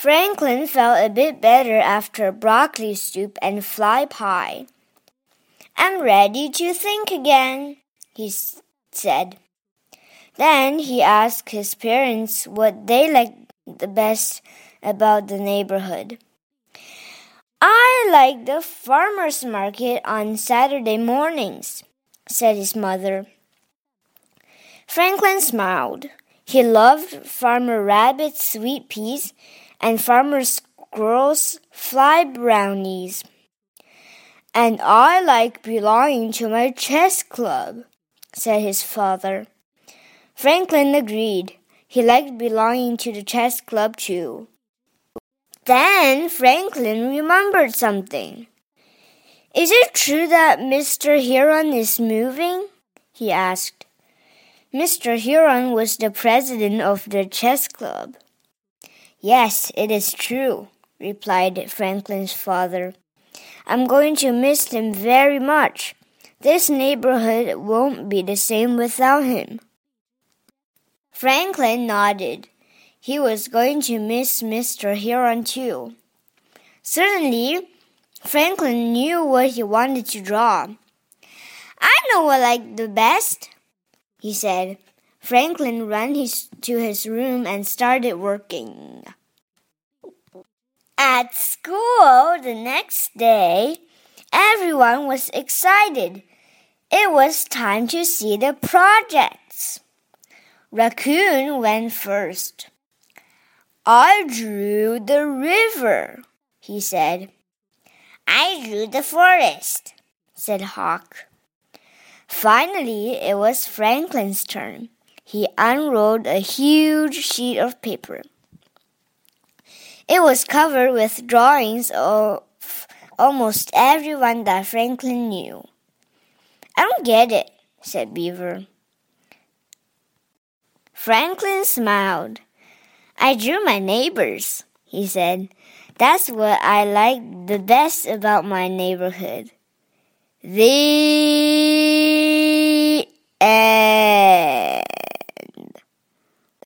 Franklin felt a bit better after broccoli soup and fly pie. I'm ready to think again, he said. Then he asked his parents what they liked the best about the neighborhood. I like the farmer's market on Saturday mornings, said his mother. Franklin smiled. He loved Farmer Rabbit's sweet peas and Farmer Squirrel's fly brownies. And I like belonging to my chess club, said his father. Franklin agreed. He liked belonging to the chess club too. Then Franklin remembered something. Is it true that Mr. Heron is moving? he asked. Mr. Heron was the president of the chess club. Yes, it is true, replied Franklin's father. I'm going to miss him very much. This neighborhood won't be the same without him. Franklin nodded. He was going to miss Mr. Heron too. Certainly, Franklin knew what he wanted to draw. I know what I like the best, he said. Franklin ran his, to his room and started working. At school the next day, everyone was excited. It was time to see the projects. Raccoon went first. I drew the river, he said. I drew the forest, said Hawk. Finally, it was Franklin's turn. He unrolled a huge sheet of paper. It was covered with drawings of almost everyone that Franklin knew. I don't get it, said Beaver. Franklin smiled. I drew my neighbors, he said. That's what I like the best about my neighborhood. The.